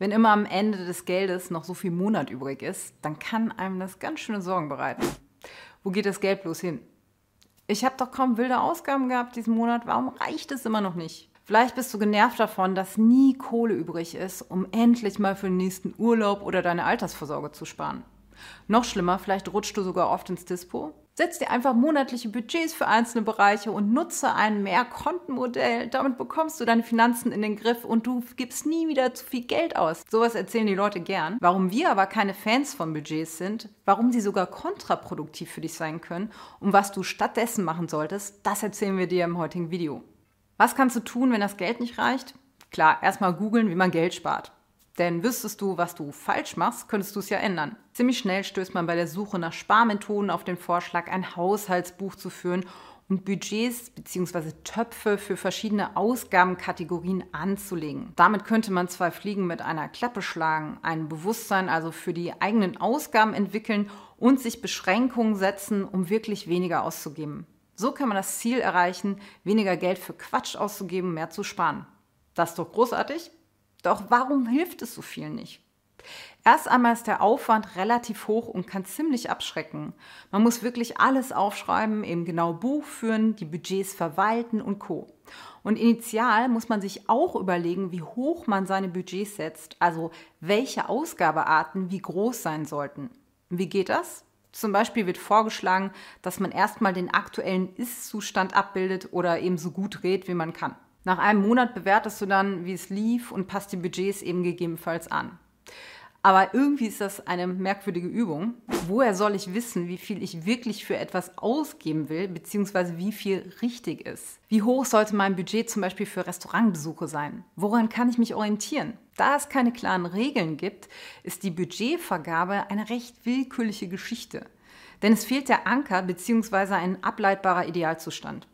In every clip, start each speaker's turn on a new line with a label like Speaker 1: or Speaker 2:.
Speaker 1: Wenn immer am Ende des Geldes noch so viel Monat übrig ist, dann kann einem das ganz schöne Sorgen bereiten. Wo geht das Geld bloß hin? Ich habe doch kaum wilde Ausgaben gehabt diesen Monat. Warum reicht es immer noch nicht? Vielleicht bist du genervt davon, dass nie Kohle übrig ist, um endlich mal für den nächsten Urlaub oder deine Altersvorsorge zu sparen. Noch schlimmer, vielleicht rutschst du sogar oft ins Dispo Setz dir einfach monatliche Budgets für einzelne Bereiche und nutze ein Mehrkontenmodell. Damit bekommst du deine Finanzen in den Griff und du gibst nie wieder zu viel Geld aus. Sowas erzählen die Leute gern. Warum wir aber keine Fans von Budgets sind, warum sie sogar kontraproduktiv für dich sein können und was du stattdessen machen solltest, das erzählen wir dir im heutigen Video. Was kannst du tun, wenn das Geld nicht reicht? Klar, erstmal googeln, wie man Geld spart. Denn wüsstest du, was du falsch machst, könntest du es ja ändern. Ziemlich schnell stößt man bei der Suche nach Sparmethoden auf den Vorschlag, ein Haushaltsbuch zu führen und Budgets bzw. Töpfe für verschiedene Ausgabenkategorien anzulegen. Damit könnte man zwei Fliegen mit einer Klappe schlagen, ein Bewusstsein also für die eigenen Ausgaben entwickeln und sich Beschränkungen setzen, um wirklich weniger auszugeben. So kann man das Ziel erreichen, weniger Geld für Quatsch auszugeben, mehr zu sparen. Das ist doch großartig. Doch warum hilft es so vielen nicht? Erst einmal ist der Aufwand relativ hoch und kann ziemlich abschrecken. Man muss wirklich alles aufschreiben, eben genau Buch führen, die Budgets verwalten und co. Und initial muss man sich auch überlegen, wie hoch man seine Budgets setzt, also welche Ausgabearten wie groß sein sollten. Wie geht das? Zum Beispiel wird vorgeschlagen, dass man erstmal den aktuellen Ist-Zustand abbildet oder eben so gut redet, wie man kann. Nach einem Monat bewertest du dann, wie es lief und passt die Budgets eben gegebenenfalls an. Aber irgendwie ist das eine merkwürdige Übung. Woher soll ich wissen, wie viel ich wirklich für etwas ausgeben will, beziehungsweise wie viel richtig ist? Wie hoch sollte mein Budget zum Beispiel für Restaurantbesuche sein? Woran kann ich mich orientieren? Da es keine klaren Regeln gibt, ist die Budgetvergabe eine recht willkürliche Geschichte. Denn es fehlt der Anker beziehungsweise ein ableitbarer Idealzustand.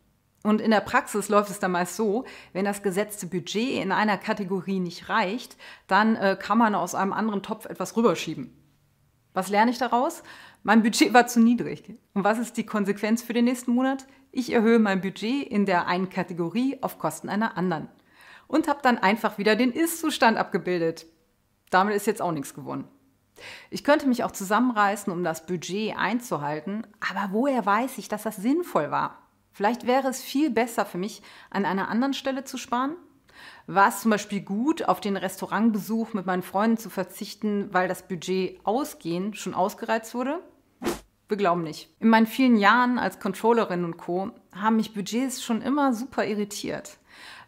Speaker 1: Und in der Praxis läuft es dann meist so, wenn das gesetzte Budget in einer Kategorie nicht reicht, dann äh, kann man aus einem anderen Topf etwas rüberschieben. Was lerne ich daraus? Mein Budget war zu niedrig. Und was ist die Konsequenz für den nächsten Monat? Ich erhöhe mein Budget in der einen Kategorie auf Kosten einer anderen. Und habe dann einfach wieder den Ist-Zustand abgebildet. Damit ist jetzt auch nichts gewonnen. Ich könnte mich auch zusammenreißen, um das Budget einzuhalten, aber woher weiß ich, dass das sinnvoll war? Vielleicht wäre es viel besser für mich, an einer anderen Stelle zu sparen. War es zum Beispiel gut, auf den Restaurantbesuch mit meinen Freunden zu verzichten, weil das Budget Ausgehen schon ausgereizt wurde? Wir glauben nicht. In meinen vielen Jahren als Controllerin und Co. haben mich Budgets schon immer super irritiert.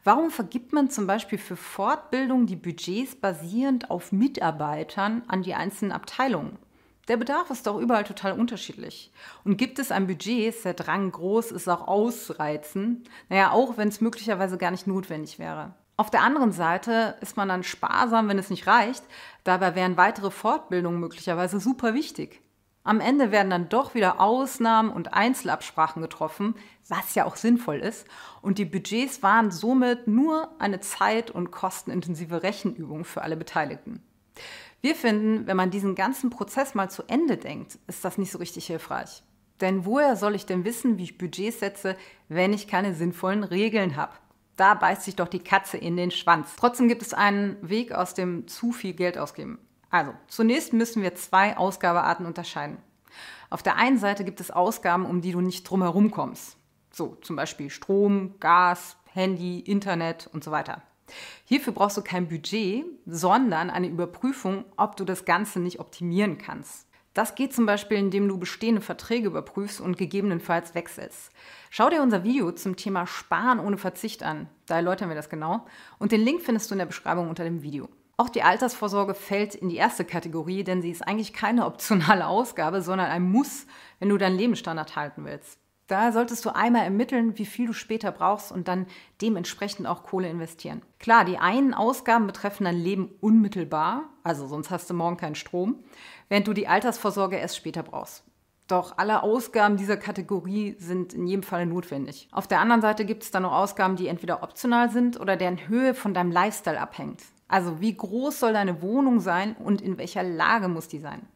Speaker 1: Warum vergibt man zum Beispiel für Fortbildung die Budgets basierend auf Mitarbeitern an die einzelnen Abteilungen? Der Bedarf ist doch überall total unterschiedlich. Und gibt es ein Budget, ist der Drang groß, es auch ausreizen? Naja, auch wenn es möglicherweise gar nicht notwendig wäre. Auf der anderen Seite ist man dann sparsam, wenn es nicht reicht. Dabei wären weitere Fortbildungen möglicherweise super wichtig. Am Ende werden dann doch wieder Ausnahmen und Einzelabsprachen getroffen, was ja auch sinnvoll ist. Und die Budgets waren somit nur eine zeit- und kostenintensive Rechenübung für alle Beteiligten. Wir finden, wenn man diesen ganzen Prozess mal zu Ende denkt, ist das nicht so richtig hilfreich. Denn woher soll ich denn wissen, wie ich Budgets setze, wenn ich keine sinnvollen Regeln habe? Da beißt sich doch die Katze in den Schwanz. Trotzdem gibt es einen Weg aus dem zu viel Geld ausgeben. Also, zunächst müssen wir zwei Ausgabearten unterscheiden. Auf der einen Seite gibt es Ausgaben, um die du nicht drumherum kommst. So, zum Beispiel Strom, Gas, Handy, Internet und so weiter. Hierfür brauchst du kein Budget, sondern eine Überprüfung, ob du das Ganze nicht optimieren kannst. Das geht zum Beispiel, indem du bestehende Verträge überprüfst und gegebenenfalls wechselst. Schau dir unser Video zum Thema Sparen ohne Verzicht an. Da erläutern wir das genau. Und den Link findest du in der Beschreibung unter dem Video. Auch die Altersvorsorge fällt in die erste Kategorie, denn sie ist eigentlich keine optionale Ausgabe, sondern ein Muss, wenn du deinen Lebensstandard halten willst. Da solltest du einmal ermitteln, wie viel du später brauchst und dann dementsprechend auch Kohle investieren. Klar, die einen Ausgaben betreffen dein Leben unmittelbar, also sonst hast du morgen keinen Strom, während du die Altersvorsorge erst später brauchst. Doch alle Ausgaben dieser Kategorie sind in jedem Fall notwendig. Auf der anderen Seite gibt es dann noch Ausgaben, die entweder optional sind oder deren Höhe von deinem Lifestyle abhängt. Also wie groß soll deine Wohnung sein und in welcher Lage muss die sein?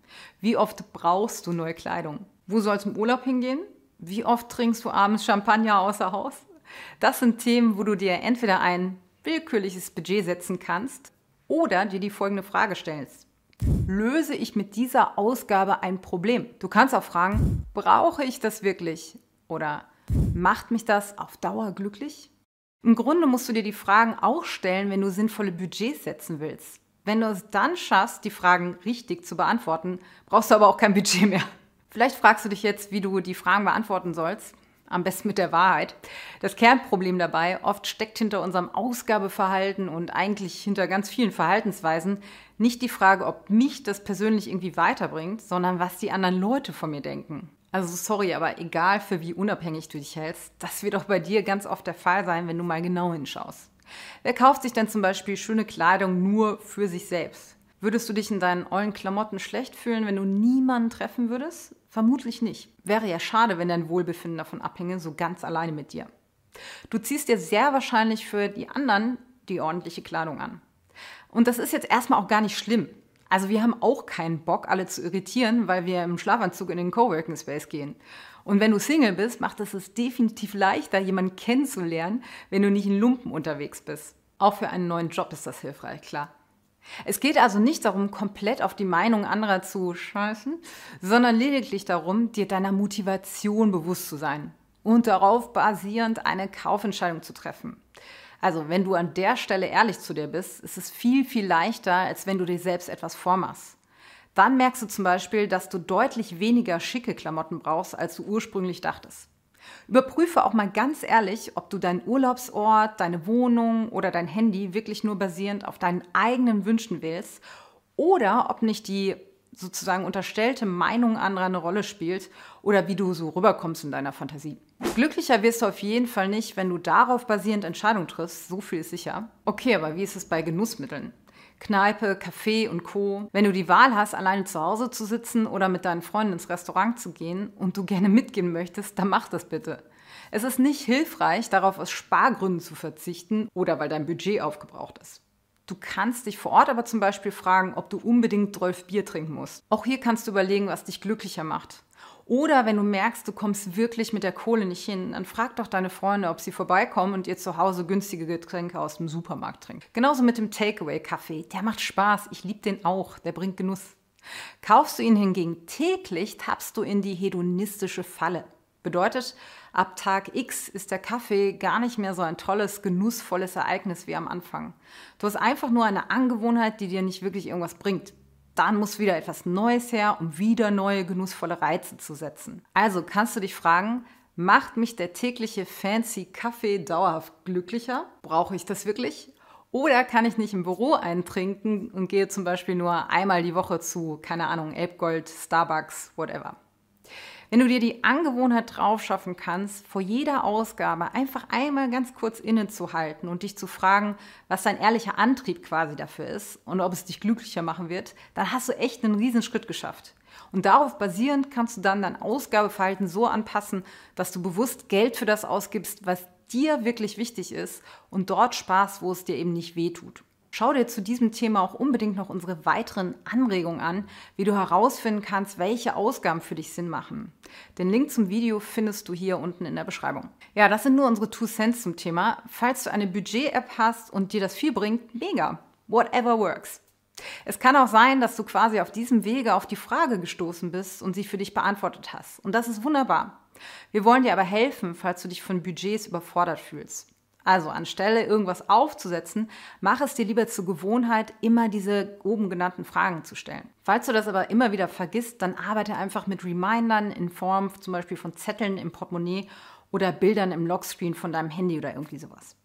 Speaker 1: Wie oft brauchst du neue Kleidung? Wo soll es im Urlaub hingehen? Wie oft trinkst du abends Champagner außer Haus? Das sind Themen, wo du dir entweder ein willkürliches Budget setzen kannst Oder dir die folgende Frage stellst. Löse ich mit dieser Ausgabe ein Problem? Du kannst auch fragen, brauche ich das wirklich? Oder macht mich das auf Dauer glücklich? Im Grunde musst du dir die Fragen auch stellen, wenn du sinnvolle Budgets setzen willst. Wenn du es dann schaffst, die Fragen richtig zu beantworten, brauchst du aber auch kein Budget mehr. Vielleicht fragst du dich jetzt, wie du die Fragen beantworten sollst. Am besten mit der Wahrheit. Das Kernproblem dabei, oft steckt hinter unserem Ausgabeverhalten und eigentlich hinter ganz vielen Verhaltensweisen nicht die Frage, ob mich das persönlich irgendwie weiterbringt, sondern was die anderen Leute von mir denken. Also sorry, aber egal für wie unabhängig du dich hältst, das wird auch bei dir ganz oft der Fall sein, wenn du mal genau hinschaust. Wer kauft sich denn zum Beispiel schöne Kleidung nur für sich selbst? Würdest du dich in deinen ollen Klamotten schlecht fühlen, wenn du niemanden treffen würdest? Vermutlich nicht. Wäre ja schade, wenn dein Wohlbefinden davon abhinge, so ganz alleine mit dir. Du ziehst dir sehr wahrscheinlich für die anderen die ordentliche Kleidung an. Und das ist jetzt erstmal auch gar nicht schlimm. Also wir haben auch keinen Bock, alle zu irritieren, weil wir im Schlafanzug in den Coworking Space gehen. Und wenn du Single bist, macht es es definitiv leichter, jemanden kennenzulernen, wenn du nicht in Lumpen unterwegs bist. Auch für einen neuen Job ist das hilfreich, klar. Es geht also nicht darum, komplett auf die Meinung anderer zu scheißen, sondern lediglich darum, dir deiner Motivation bewusst zu sein und darauf basierend eine Kaufentscheidung zu treffen. Also, wenn du an der Stelle ehrlich zu dir bist, ist es viel, viel leichter, als wenn du dir selbst etwas vormachst. Dann merkst du zum Beispiel, dass du deutlich weniger schicke Klamotten brauchst, als du ursprünglich dachtest. Überprüfe auch mal ganz ehrlich, ob du deinen Urlaubsort, deine Wohnung oder dein Handy wirklich nur basierend auf deinen eigenen Wünschen wählst oder ob nicht die sozusagen unterstellte Meinung anderer eine Rolle spielt oder wie du so rüberkommst in deiner Fantasie. Glücklicher wirst du auf jeden Fall nicht, wenn du darauf basierend Entscheidungen triffst, so viel ist sicher. Okay, aber wie ist es bei Genussmitteln? Kneipe, Café und Co. Wenn du die Wahl hast, alleine zu Hause zu sitzen oder mit deinen Freunden ins Restaurant zu gehen und du gerne mitgehen möchtest, dann mach das bitte. Es ist nicht hilfreich, darauf aus Spargründen zu verzichten oder weil dein Budget aufgebraucht ist. Du kannst dich vor Ort aber zum Beispiel fragen, ob du unbedingt 12 Bier trinken musst. Auch hier kannst du überlegen, was dich glücklicher macht. Oder wenn du merkst, du kommst wirklich mit der Kohle nicht hin, dann frag doch deine Freunde, ob sie vorbeikommen und ihr zu Hause günstige Getränke aus dem Supermarkt trinkt. Genauso mit dem Takeaway-Kaffee. Der macht Spaß. Ich liebe den auch. Der bringt Genuss. Kaufst du ihn hingegen täglich, tappst du in die hedonistische Falle. Bedeutet, ab Tag X ist der Kaffee gar nicht mehr so ein tolles, genussvolles Ereignis wie am Anfang. Du hast einfach nur eine Angewohnheit, die dir nicht wirklich irgendwas bringt dann muss wieder etwas Neues her, um wieder neue genussvolle Reize zu setzen. Also kannst du dich fragen, macht mich der tägliche fancy Kaffee dauerhaft glücklicher? Brauche ich das wirklich? Oder kann ich nicht im Büro eintrinken und gehe zum Beispiel nur einmal die Woche zu, keine Ahnung, Elbgold, Starbucks, whatever. Wenn du dir die Angewohnheit drauf schaffen kannst, vor jeder Ausgabe einfach einmal ganz kurz innezuhalten und dich zu fragen, was dein ehrlicher Antrieb quasi dafür ist und ob es dich glücklicher machen wird, dann hast du echt einen riesen Schritt geschafft. Und darauf basierend kannst du dann dein Ausgabeverhalten so anpassen, dass du bewusst Geld für das ausgibst, was dir wirklich wichtig ist und dort sparst, wo es dir eben nicht weh tut. Schau dir zu diesem Thema auch unbedingt noch unsere weiteren Anregungen an, wie du herausfinden kannst, welche Ausgaben für dich Sinn machen. Den Link zum Video findest du hier unten in der Beschreibung. Ja, das sind nur unsere Two Cents zum Thema. Falls du eine Budget-App hast und dir das viel bringt, mega. Whatever works. Es kann auch sein, dass du quasi auf diesem Wege auf die Frage gestoßen bist und sie für dich beantwortet hast. Und das ist wunderbar. Wir wollen dir aber helfen, falls du dich von Budgets überfordert fühlst. Also anstelle irgendwas aufzusetzen, mach es dir lieber zur Gewohnheit, immer diese oben genannten Fragen zu stellen. Falls du das aber immer wieder vergisst, dann arbeite einfach mit Remindern in Form zum Beispiel von Zetteln im Portemonnaie oder Bildern im Lockscreen von deinem Handy oder irgendwie sowas.